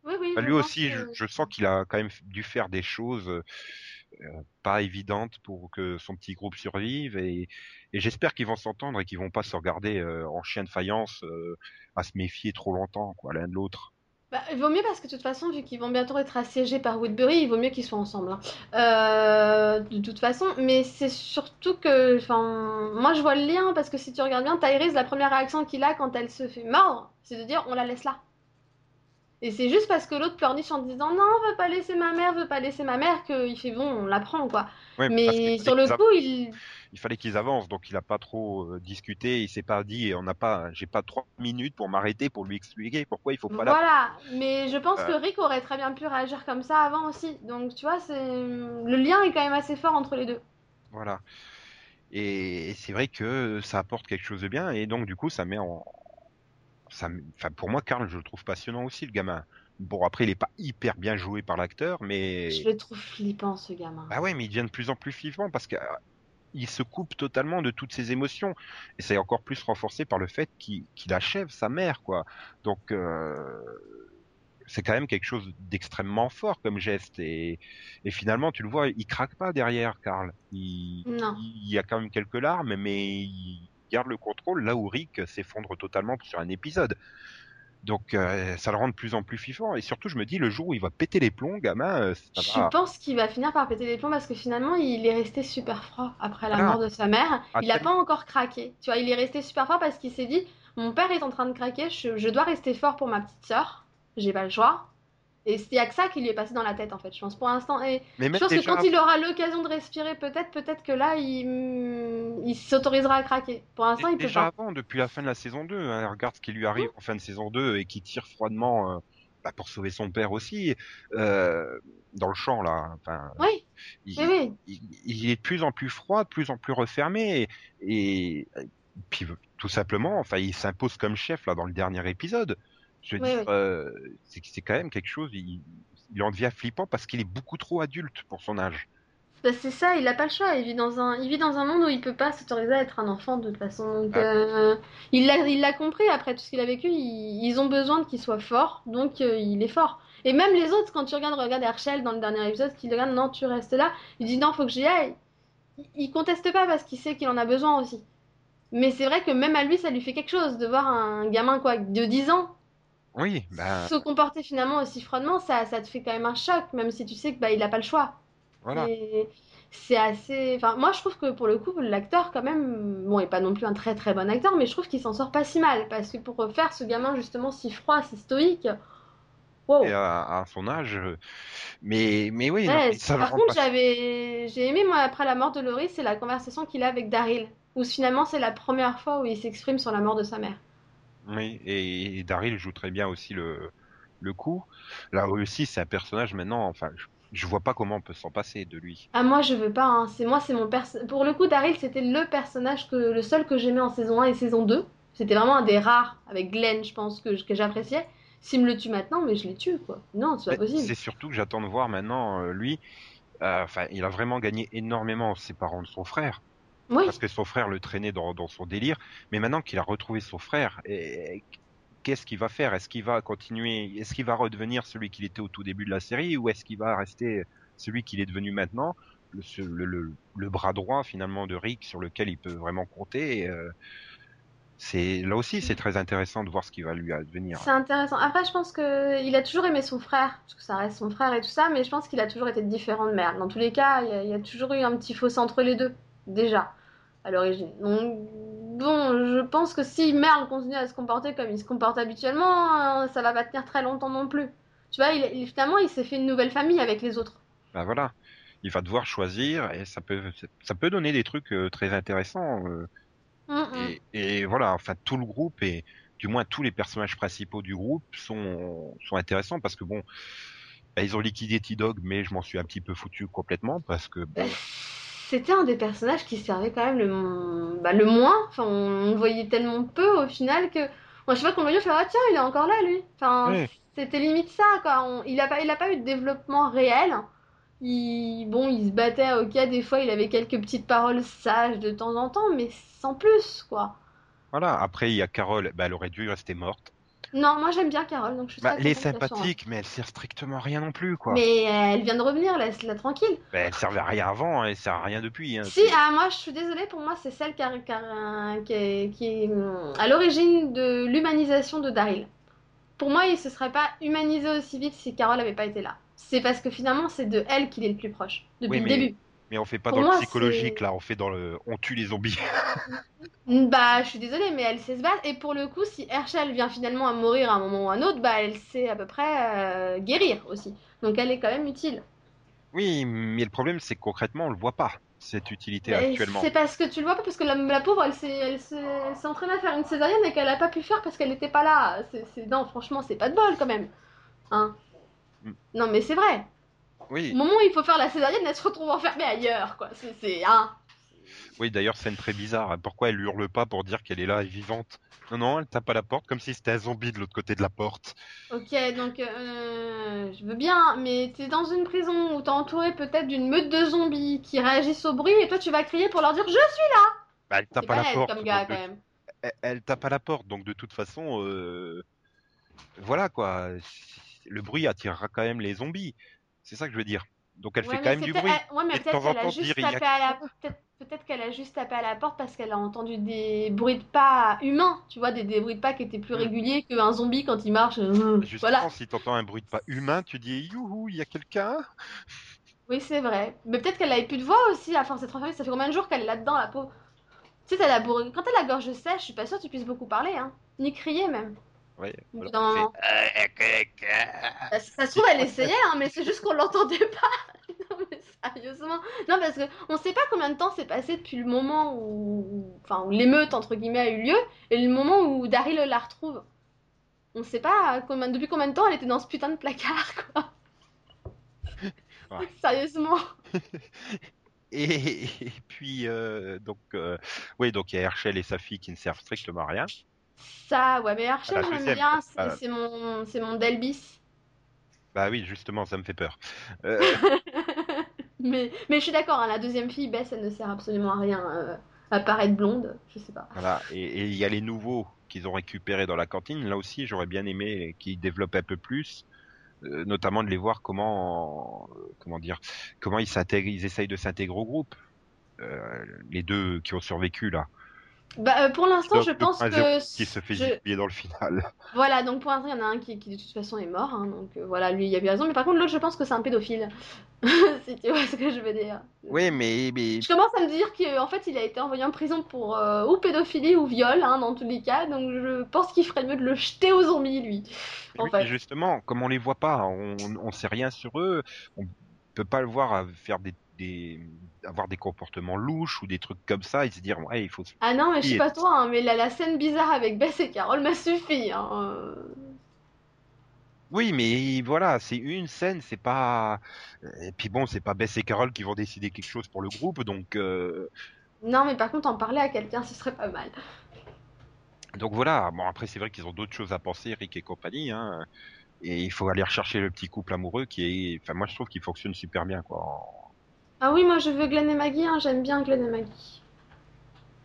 Oui oui. bah, lui aussi, que- je, je sens qu'il a quand même dû faire des choses euh, pas évidentes pour que son petit groupe survive et, j'espère qu'ils vont s'entendre et qu'ils vont pas se regarder euh, en chien de faïence euh, à se méfier trop longtemps, l'un de l'autre. Bah, il vaut mieux parce que de toute façon, vu qu'ils vont bientôt être assiégés par Woodbury, il vaut mieux qu'ils soient ensemble. hein. Euh, de toute façon, mais c'est surtout que, moi je vois le lien parce que si tu regardes bien, Tyrese, la première réaction qu'il a quand elle se fait mordre, c'est de dire on la laisse là. Et c'est juste parce que l'autre pleurniche en disant non, veut pas laisser ma mère, veut pas laisser ma mère, qu'il fait bon, on la prend quoi. Ouais, Mais sur le coup, il. il fallait qu'ils avancent, donc il a pas trop euh, discuté, il s'est pas dit, on n'a pas, j'ai pas trois minutes pour m'arrêter pour lui expliquer pourquoi il faut pas la. Voilà, mais je pense Euh. que Rick aurait très bien pu réagir comme ça avant aussi. Donc tu vois, c'est le lien est quand même assez fort entre les deux. Voilà. Et c'est vrai que ça apporte quelque chose de bien, et donc du coup ça met en, ça, pour moi Karl je le trouve passionnant aussi le gamin. Bon après il est pas hyper bien joué par l'acteur, mais Je le trouve flippant ce gamin. bah ouais mais il devient de plus en plus flippant parce que euh, il se coupe totalement de toutes ses émotions et c'est encore plus renforcé par le fait qu'il achève sa mère quoi. Donc euh, c'est quand même quelque chose d'extrêmement fort comme geste et, et finalement tu le vois il craque pas derrière Karl. Il, Non. il y a quand même quelques larmes mais il garde le contrôle là où Rick s'effondre totalement sur un épisode. Donc euh, ça le rend de plus en plus flippant et surtout je me dis le jour où il va péter les plombs gamin euh, ça Je va pense qu'il va finir par péter les plombs parce que finalement il est resté super froid après la mort de sa mère. Ah, il a tellement. pas encore craqué. Tu vois, il est resté super fort parce qu'il s'est dit mon père est en train de craquer, je, je dois rester fort pour ma petite sœur. J'ai pas le choix. Et c'est à que ça qui lui est passé dans la tête en fait, je pense pour l'instant. Et mais je pense que quand il aura l'occasion de respirer, peut-être, peut-être que là il, il s'autorisera à craquer. Pour l'instant, il peut déjà pas. avant, depuis la fin de la saison 2, hein, regarde ce qui lui arrive en fin de saison 2 et qui tire froidement euh, bah, pour sauver son père aussi, euh, dans le champ là. Enfin, Oui, il, oui, oui. il- il est de plus en plus froid, de plus en plus refermé et, et puis tout simplement, enfin, il s'impose comme chef là dans le dernier épisode. Je veux Oui, dire, oui. euh, c'est quand même quelque chose. il- il en devient flippant parce qu'il est beaucoup trop adulte pour son âge. Bah, c'est ça, il a pas le choix. Il vit dans un, il vit dans un monde où il peut pas s'autoriser à être un enfant de toute façon. Donc, Ah. euh, il l'a, il l'a compris après tout ce qu'il a vécu. Ils, ils ont besoin qu'il soit fort, donc euh, il est fort. Et même les autres, quand tu regardes, regarde Herschel dans le dernier épisode, qui regarde, non, tu restes là. Il dit non, faut que j'y aille. Il, il conteste pas parce qu'il sait qu'il en a besoin aussi. Mais c'est vrai que même à lui, ça lui fait quelque chose de voir un gamin quoi de 10 ans Oui, bah se comporter finalement aussi froidement. Ça, ça te fait quand même un choc, même si tu sais que bah il a pas le choix. voilà. Et c'est assez. Enfin, moi, je trouve que pour le coup, l'acteur, quand même, bon, il est pas non plus un très très bon acteur, mais je trouve qu'il s'en sort pas si mal. Parce que pour faire ce gamin justement si froid, si stoïque. Wow. Et à, à son âge, euh, mais mais oui, non, Ouais, mais ça par contre, pas- j'avais, j'ai aimé moi après la mort de Laurie, c'est la conversation qu'il a avec Daryl, où finalement c'est la première fois où il s'exprime sur la mort de sa mère. Oui, et, et Daryl joue très bien aussi le, le coup. Là aussi, c'est un personnage maintenant, enfin, je, je vois pas comment on peut s'en passer de lui. Ah moi je veux pas, hein. c'est moi c'est mon perso... Pour le coup, Daryl c'était le personnage que le seul que j'aimais en saison 1 et saison 2. C'était vraiment un des rares avec Glenn, je pense que, que j'appréciais. S'il me le tue maintenant, mais je l'ai tue quoi. Non, c'est pas possible. C'est surtout que j'attends de voir maintenant, euh, lui, euh, enfin, il a vraiment gagné énormément en se séparant de son frère, Oui. parce que son frère le traînait dans, dans son délire, mais maintenant qu'il a retrouvé son frère, et, qu'est-ce qu'il va faire? Est-ce qu'il va continuer Est-ce qu'il va redevenir celui qu'il était au tout début de la série, ou est-ce qu'il va rester celui qu'il est devenu maintenant? Le, ce- le, le- le bras droit finalement de Rick sur lequel il peut vraiment compter et, euh, c'est là aussi c'est très intéressant de voir ce qui va lui advenir. C'est intéressant. Après, je pense que il a toujours aimé son frère, parce que ça reste son frère et tout ça, mais je pense qu'il a toujours été différent de Merle. Dans tous les cas, il y, a, il y a toujours eu un petit fossé entre les deux, déjà, à l'origine. Donc, bon, je pense que si Merle continue à se comporter comme il se comporte habituellement, euh, ça va pas tenir très longtemps non plus. Tu vois, il, il- finalement, il s'est fait une nouvelle famille avec les autres. Ben voilà, il va devoir choisir et ça peut ça peut donner des trucs euh, très intéressants. euh, Mm, mm. et, et voilà, enfin tout le groupe et du moins tous les personnages principaux du groupe sont sont intéressants parce que bon, bah, ils ont liquidé T-Dog, mais je m'en suis un petit peu foutu complètement parce que bon, C'était un des personnages qui servait quand même le, bah, le moins. Enfin, on, le voyait tellement peu au final que. Moi, je sais pas qu'on le voyait, fait Ah tiens, il est encore là lui. Enfin, c'était limite ça quoi. On- il, a pas, il a pas eu de développement réel. Il, bon, il se battait, ok, des fois il avait quelques petites paroles sages de temps en temps, mais sans plus quoi. voilà. Après il y a Carole, bah, elle aurait dû rester morte. Non, moi j'aime bien Carole, donc je suis Bah, très elle est sympathique, mais elle sert strictement à rien non plus quoi. Mais euh, elle vient de revenir, laisse-la tranquille. Bah, elle servait à rien avant, elle sert à rien depuis. Hein. Si, ah, moi je suis désolée, pour moi c'est celle qui, a- est, qui est, hum, à l'origine de l'humanisation de Daryl. Pour moi, il se serait pas humanisé aussi vite si Carole avait pas été là. C'est parce que finalement c'est de elle qu'il est le plus proche, depuis Oui, le mais- début. Mais on fait pas Pour dans moi, le psychologique là, on fait dans le, on tue les zombies. Bah, je suis désolée, mais elle sait se battre. Et pour le coup, si Herschel vient finalement à mourir à un moment ou à un autre, bah elle sait à peu près euh, guérir aussi. Donc elle est quand même utile. Oui, mais le problème c'est que concrètement on le voit pas cette utilité Mais actuellement. C'est parce que tu le vois pas, parce que la, la pauvre, elle s'est entraînée à faire une césarienne et qu'elle a pas pu faire parce qu'elle n'était pas là. C'est, c'est- Non, franchement, c'est pas de bol quand même. Hein Mm. Non, mais c'est vrai. Oui, Au moment où il faut faire la césarienne, elle se retrouve enfermée ailleurs, quoi. C'est, hein. oui. D'ailleurs scène très bizarre. Pourquoi elle hurle pas pour dire qu'elle est là et vivante? Non, non, elle tape à la porte comme si c'était un zombie de l'autre côté de la porte. Ok, donc euh, je veux bien, mais t'es dans une prison où t'es entouré peut-être d'une meute de zombies qui réagissent au bruit et toi tu vas crier pour leur dire je suis là. Bah, elle tape à la porte. comme gars donc quand de- même. elle, elle tape à la porte, donc de toute façon, euh, voilà quoi. Le bruit attirera quand même les zombies. C'est ça que je veux dire. Donc elle Ouais, fait quand même du bruit. elle- ouais, mais peut-être qu'elle a juste tapé à la peut-être peut-être qu'elle a juste tapé à la porte parce qu'elle a entendu des bruits de pas humains, tu vois, des, des bruits de pas qui étaient plus Mm. réguliers qu'un zombie quand il marche. euh, Justement, voilà. si t'entends un bruit de pas humain, tu dis youhou, il y a quelqu'un. Oui, c'est vrai. Mais peut-être qu'elle avait plus de voix aussi à force d'être enfermée. Ça fait combien de jours qu'elle est là-dedans, la peau? Tu sais, la bourre- quand t'as la gorge sèche, je suis pas sûre que tu puisses beaucoup parler, hein. Ni crier même. Moment. fait, Euh, quelqu'un. Ça, ça se trouve, elle essayait, hein, mais c'est juste qu'on l'entendait pas. non, mais sérieusement. Non, parce que on sait pas combien de temps s'est passé depuis le moment où, enfin, où l'émeute, entre guillemets, a eu lieu et le moment où Daryl la retrouve. On sait pas combien, depuis combien de temps elle était dans ce putain de placard, quoi. Ouais. Sérieusement. Et, et puis euh, donc euh, oui donc il y a Herschel et sa fille qui ne servent strictement à rien. Ça, ouais, mais Archel, À la j'aime bien, c'est mon, c'est mon Delbis. Bah oui, justement, ça me fait peur. Euh, mais, mais je suis d'accord, hein, la deuxième fille, Bess, elle ne sert absolument à rien. euh, à paraître blonde, je sais pas. voilà. Et il y a les nouveaux qu'ils ont récupérés dans la cantine. Là aussi, j'aurais bien aimé qu'ils développent un peu plus. euh, notamment de les voir comment comment dire comment ils s'intègrent ils essayent de s'intégrer au groupe les deux qui ont survécu là Bah, euh, pour l'instant, je pense que. qui se fait je- dans le final Voilà, donc pour l'instant, il y en a un qui, qui de toute façon est mort, hein, donc euh, voilà, lui, il a eu raison. Mais par contre, l'autre, je pense que c'est un pédophile. si tu vois ce que je veux dire. oui mais mais Je commence à me dire qu'en fait, il a été envoyé en prison pour euh, ou pédophilie ou viol, hein, dans tous les cas. Donc je pense qu'il ferait mieux de le jeter aux zombies, lui. En Oui, fait. justement, comme on les voit pas, on, on sait rien sur eux, on peut pas le voir à faire des, des avoir des comportements louches ou des trucs comme ça et se dire ouais il faut. Ah non, mais je sais pas toi, hein, mais la, la scène bizarre avec Bess et Carole m'a suffi. Hein. euh. Oui, mais voilà, c'est une scène, c'est pas. Et puis bon, c'est pas Bess et Carol qui vont décider quelque chose pour le groupe, donc euh, Non, mais par contre, en parler à quelqu'un, ce serait pas mal. donc voilà. Bon après c'est vrai qu'ils ont d'autres choses à penser, Rick et compagnie, hein. Et il faut aller rechercher le petit couple amoureux qui est. Enfin moi je trouve qu'il fonctionne super bien quoi. Ah oui, moi je veux Glenn et Maggie, hein, j'aime bien Glenn et Maggie.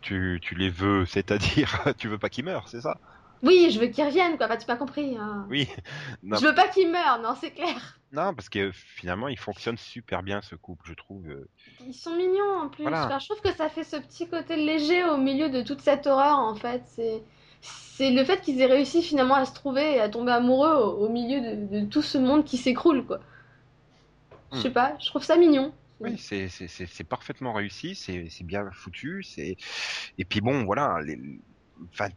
Tu, tu les veux, c'est-à-dire tu veux pas qu'ils meurent, c'est ça? Oui, je veux qu'ils reviennent, quoi, bah tu pas compris. hein. Oui. Non, Je veux pas qu'ils meurent, non, c'est clair. Non, parce que finalement, il fonctionne super bien ce couple, je trouve. euh. Ils sont mignons en plus. Voilà. Enfin, je trouve que ça fait ce petit côté léger au milieu de toute cette horreur en fait. C'est c'est le fait qu'ils aient réussi finalement à se trouver et à tomber amoureux au, au milieu de, de tout ce monde qui s'écroule quoi. Je sais Hmm. pas, je trouve ça mignon. Oui, c'est c'est- c'est- c'est parfaitement réussi, c'est c'est bien foutu, c'est et puis bon, voilà, les... enfin,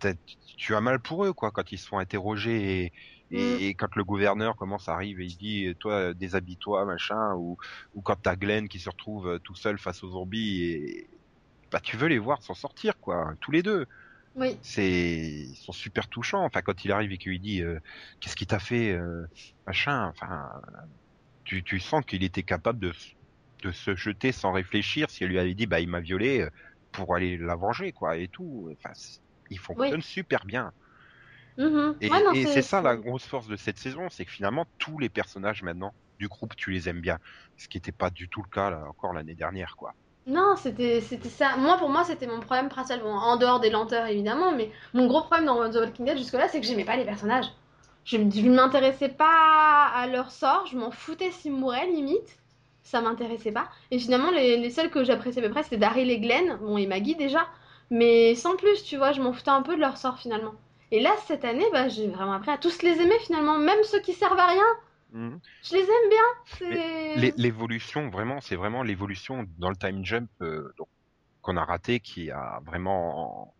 tu as mal pour eux quoi quand ils se font interroger et, et, et quand le gouverneur commence à arriver et il dit toi déshabille-toi machin ou ou quand t'as Glenn qui se retrouve euh, tout seul face aux zombies et bah tu veux les voir s'en sortir quoi, tous les deux. Oui. c'est ils sont super touchants enfin quand il arrive et qu'il lui dit euh, qu'est-ce qui t'a fait euh, machin enfin tu, tu sens qu'il était capable de de se jeter sans réfléchir si elle lui avait dit bah il m'a violé euh, pour aller la venger quoi et tout enfin c'est- il fonctionne super bien Mhm. et, Ouais, et c'est- ça la grosse force de cette saison c'est que finalement tous les personnages maintenant du groupe tu les aimes bien ce qui n'était pas du tout le cas là, encore l'année dernière quoi Non, c'était c'était ça. Moi, pour moi, c'était mon problème principal. Bon, en dehors des lenteurs, évidemment, mais mon gros problème dans The Walking Dead jusque-là, c'est que j'aimais pas les personnages. Je, je ne m'intéressais pas à leur sort, je m'en foutais s'ils mouraient, limite. Ça m'intéressait pas. Et finalement, les, les seuls que j'appréciais à peu près, c'était Daryl et Glenn, bon, et Maggie déjà. Mais sans plus, tu vois, je m'en foutais un peu de leur sort finalement. Et là, cette année, bah, j'ai vraiment appris à tous les aimer finalement, même ceux qui servent à rien. Mhm. Je les aime bien. L'évolution, vraiment, c'est vraiment l'évolution dans le time jump euh, qu'on a raté qui a vraiment,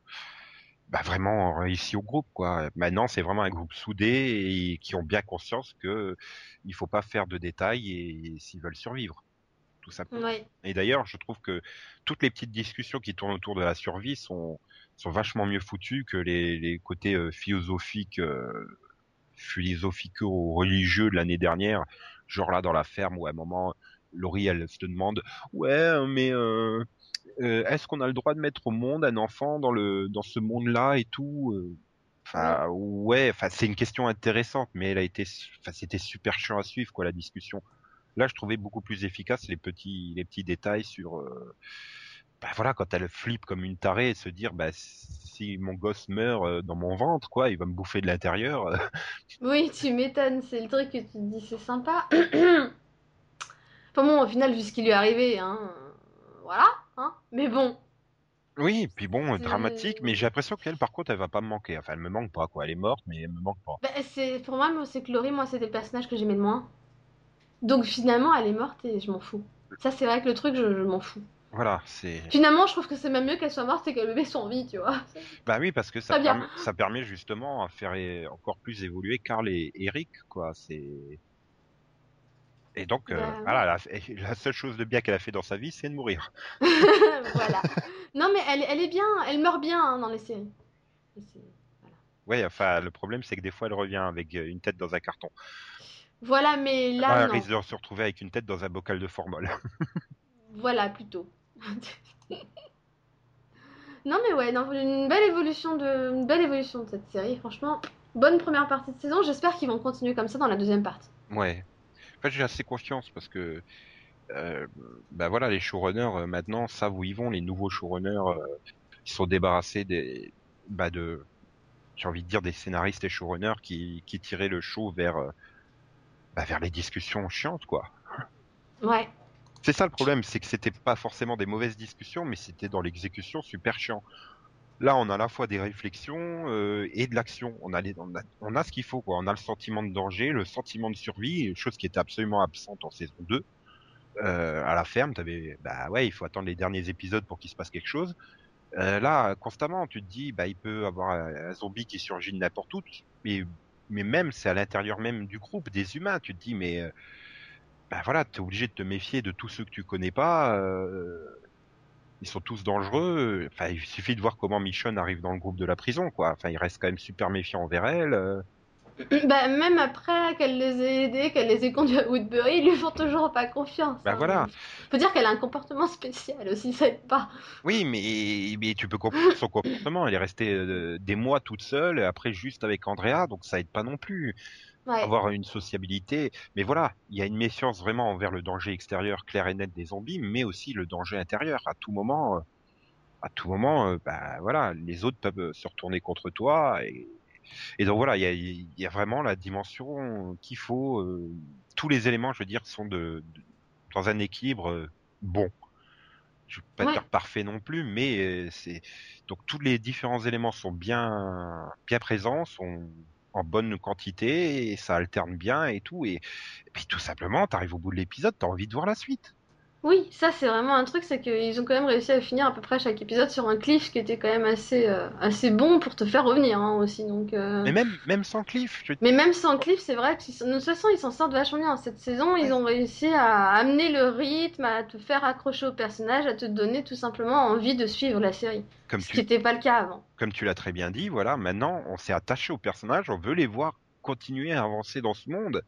bah, vraiment réussi au groupe, quoi. Maintenant, c'est vraiment un groupe soudé et qui ont bien conscience que il faut pas faire de détails et, s'ils veulent survivre, tout simplement. Ouais. Et d'ailleurs, je trouve que toutes les petites discussions qui tournent autour de la survie sont sont vachement mieux foutues que les, les côtés euh, philosophiques, euh, philosophiques ou religieux de l'année dernière. Genre là dans la ferme où à un moment Laurie elle se demande ouais mais euh, est-ce qu'on a le droit de mettre au monde un enfant dans le dans ce monde-là et tout euh Enfin ouais, enfin c'est une question intéressante, mais elle a été, enfin c'était super chiant à suivre quoi la discussion. Là, je trouvais beaucoup plus efficace les petits les petits détails sur, euh, bah voilà, quand elle flippe comme une tarée et se dire bah si mon gosse meurt euh, dans mon ventre quoi, il va me bouffer de l'intérieur. euh. Oui, tu m'étonnes, c'est le truc que tu te dis, c'est sympa. enfin bon, au final, vu ce qui lui est arrivé, hein, euh, voilà, hein? Mais bon, Oui, puis bon, dramatique, mais j'ai l'impression qu'elle par contre elle va pas me manquer. Enfin, elle me manque pas quoi, elle est morte, mais elle me manque pas. bah, c'est pour moi, c'est que Laurie, moi, c'était le personnage que j'aimais le moins. Donc finalement, elle est morte et je m'en fous. Ça, c'est vrai que le truc, je, je m'en fous. Voilà, c'est. Finalement, je trouve que c'est même mieux qu'elle soit morte et que le bébé soit en vie, tu vois. Bah oui, parce que ça permet, ça permet justement à faire encore plus évoluer Carl et Eric, quoi. C'est. Et donc, euh, Bah, voilà, la, la seule chose de bien qu'elle a fait dans sa vie, c'est de mourir. voilà. Non, mais elle, elle est bien, elle meurt bien hein, dans les séries. Ouais, enfin, le problème, c'est que des fois, elle revient avec euh, une tête dans un carton. Voilà, mais là, Ah, elle non. risque de se retrouver avec une tête dans un bocal de formol. Voilà, plutôt. non, mais ouais, non, une belle évolution de, une belle évolution de cette série. Franchement, bonne première partie de saison. J'espère qu'ils vont continuer comme ça dans la deuxième partie. ouais. Après j'ai assez confiance parce que euh, bah voilà, les showrunners euh, maintenant savent où ils vont. Les nouveaux showrunners, euh, ils sont débarrassés des, bah de, j'ai envie de dire des scénaristes et showrunners qui, qui tiraient le show vers, bah vers les discussions chiantes quoi. Ouais. C'est ça le problème, c'est que c'était pas forcément des mauvaises discussions, mais c'était dans l'exécution super chiant. Là, on a à la fois des réflexions euh, et de l'action. On a, les, on a, on a ce qu'il faut, quoi. On a le sentiment de danger, le sentiment de survie, chose qui était absolument absente en saison 2. Euh, à la ferme, t'avais, bah ouais, il faut attendre les derniers épisodes pour qu'il se passe quelque chose. Euh, là, constamment, tu te dis, bah il peut avoir un, zombie qui surgit de n'importe où, mais mais même c'est à l'intérieur même du groupe des humains. Tu te dis, mais euh, bah voilà, t'es obligé de te méfier de tous ceux que tu connais pas. euh, ils sont tous dangereux. Enfin, il suffit de voir comment Michonne arrive dans le groupe de la prison, quoi. Enfin, il reste quand même super méfiant envers elle. euh. Bah, même après qu'elle les ait aidés, qu'elle les ait conduits à Woodbury, ils lui font toujours pas confiance. Bah hein. voilà. Faut dire qu'elle a un comportement spécial aussi, ça aide pas. Oui, mais, mais tu peux comprendre son comportement. Elle est restée euh, des mois toute seule, et après juste avec Andrea, donc ça aide pas non plus. Ouais. Avoir une sociabilité. Mais voilà, il y a une méfiance vraiment envers le danger extérieur clair et net des zombies, mais aussi le danger intérieur. À tout moment, euh, à tout moment, euh, bah voilà, les autres peuvent euh, se retourner contre toi. Et, et donc voilà, il y a, y a vraiment la dimension qu'il faut. euh, tous les éléments, je veux dire, sont de, de- dans un équilibre euh, bon. Je veux pas Ouais. dire parfait non plus, mais c'est donc tous les différents éléments sont bien bien présents, sont en bonne quantité et ça alterne bien et tout et, puis tout simplement, t'arrives au bout de l'épisode, t'as envie de voir la suite. Oui, ça c'est vraiment un truc, c'est qu'ils ont quand même réussi à finir à peu près chaque épisode sur un cliff qui était quand même assez, euh, assez bon pour te faire revenir hein, aussi. Donc, euh. Mais même même sans cliff, je Mais même sans cliff, c'est vrai que de toute façon ils s'en sortent vachement bien. Cette saison, ils ont réussi à amener le rythme, à te faire accrocher au personnage, à te donner tout simplement envie de suivre la série. comme Ce qui n'était pas le cas avant. comme tu l'as très bien dit, voilà, maintenant on s'est attaché aux personnages, on veut les voir continuer à avancer dans ce monde.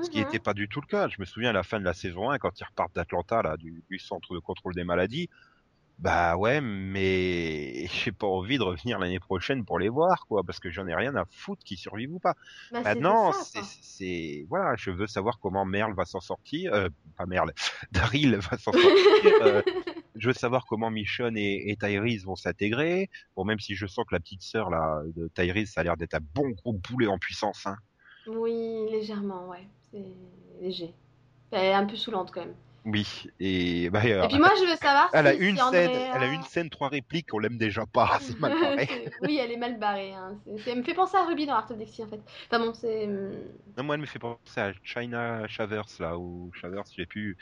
ce qui Mhm. n'était pas du tout le cas. Je me souviens à la fin de la saison 1, quand ils repartent d'Atlanta, là, du, du centre de contrôle des maladies, bah ouais, mais j'ai pas envie de revenir l'année prochaine pour les voir, quoi, parce que j'en ai rien à foutre qu'ils survivent ou pas. Bah, Maintenant, ça, c'est, voilà, je veux savoir comment Merle va s'en sortir, euh, pas Merle, Daryl va s'en sortir, euh, je veux savoir comment Michonne et, et Tyrese vont s'intégrer. Bon, même si je sens que la petite sœur, là, de Tyrese, ça a l'air d'être un bon gros boulet en puissance, hein. Oui, légèrement, ouais. C'est léger. Elle est un peu saoulante quand même. Oui, et bah, euh, Et puis moi, je veux savoir Elle a si, une si scène, elle a une scène, trois répliques, on l'aime déjà pas, c'est mal barré. Oui, elle est mal barrée. Hein. Elle me fait penser à Ruby dans Art of Dixie en fait. Enfin bon, c'est. hum, non, moi, elle me fait penser à China Chavers, là, ou Chavers, je sais plus,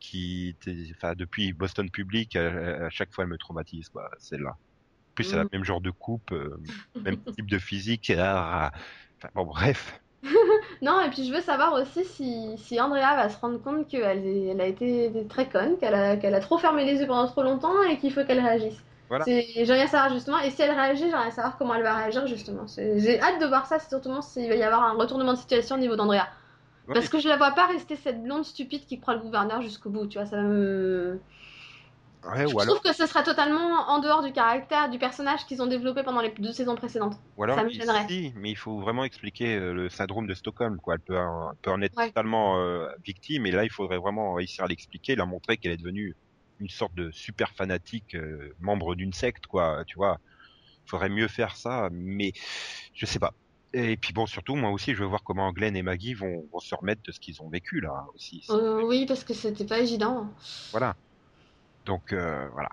qui était, enfin, depuis Boston Public, à, à chaque fois, elle me traumatise, quoi, celle-là. En plus, elle a le même genre de coupe, euh, même type de physique, enfin, bon, bref. Non, et puis je veux savoir aussi si, si Andrea va se rendre compte qu'elle elle a été très conne, qu'elle a, qu'elle a trop fermé les yeux pendant trop longtemps et qu'il faut qu'elle réagisse. Voilà. J'aimerais savoir justement, et si elle réagit, j'aimerais savoir comment elle va réagir justement. J'ai hâte de voir ça, c'est surtout s'il va y avoir un retournement de situation au niveau d'Andrea. Ouais, Parce que je la vois pas rester cette blonde stupide qui croit le gouverneur jusqu'au bout, tu vois, ça me... ouais, Je ou alors, trouve que ce serait totalement en dehors du caractère, du personnage qu'ils ont développé pendant les deux saisons précédentes. ou alors, ça me gênerait. si, mais il faut vraiment expliquer euh, le syndrome de Stockholm, quoi. Elle peut en, peut en être Ouais. totalement euh, victime, et là, il faudrait vraiment réussir à l'expliquer, la montrer qu'elle est devenue une sorte de super fanatique, euh, membre d'une secte, quoi. Tu vois, il faudrait mieux faire ça, mais je sais pas. Et puis bon, surtout, moi aussi, je veux voir comment Glenn et Maggie vont, vont se remettre de ce qu'ils ont vécu là aussi. Euh, oui, parce que c'était pas évident. Voilà. Donc euh, voilà.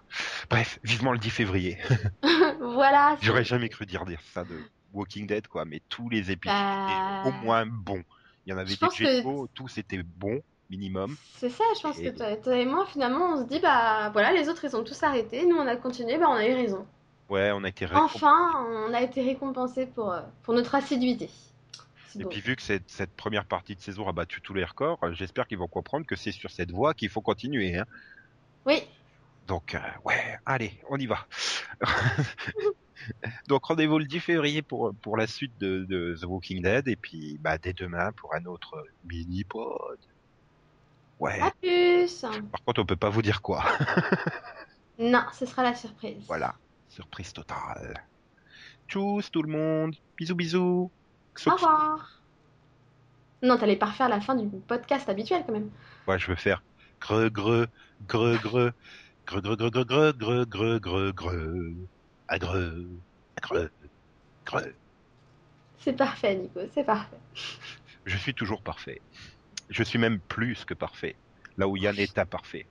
Bref, vivement le 10 février. voilà. J'aurais jamais cru dire, dire ça de Walking Dead, quoi. Mais tous les épisodes Bah, étaient au moins bons. Il y en avait je des que- tous étaient bons, minimum. C'est ça, je pense Et- que toi, toi et moi, finalement, on se dit, bah voilà, les autres, ils ont tous arrêté, nous, on a continué, bah on a eu raison. Ouais, on a été récompensés. Enfin, on a été récompensé pour, euh, pour notre assiduité. Et puis vu que cette, cette première partie de saison a battu tous les records, j'espère qu'ils vont comprendre que c'est sur cette voie qu'il faut continuer. Hein. Oui, Donc euh, ouais, allez, on y va. Donc rendez-vous le 10 février pour, pour la suite de, de The Walking Dead et puis bah, dès demain pour un autre mini-pod. Ouais, à plus. par contre on peut pas vous dire quoi. Non, ce sera la surprise. voilà, surprise totale. Tchuss tout le monde, bisous bisous. Au revoir. Non, t'allais pas refaire la fin du podcast habituel quand même. Ouais, je veux faire gre gre gre gre gre gre gre gre gre gre gre gre agre agre gre. C'est parfait, Nico, c'est parfait. Je suis toujours parfait. Je suis même plus que parfait. Là où Yann est imparfait.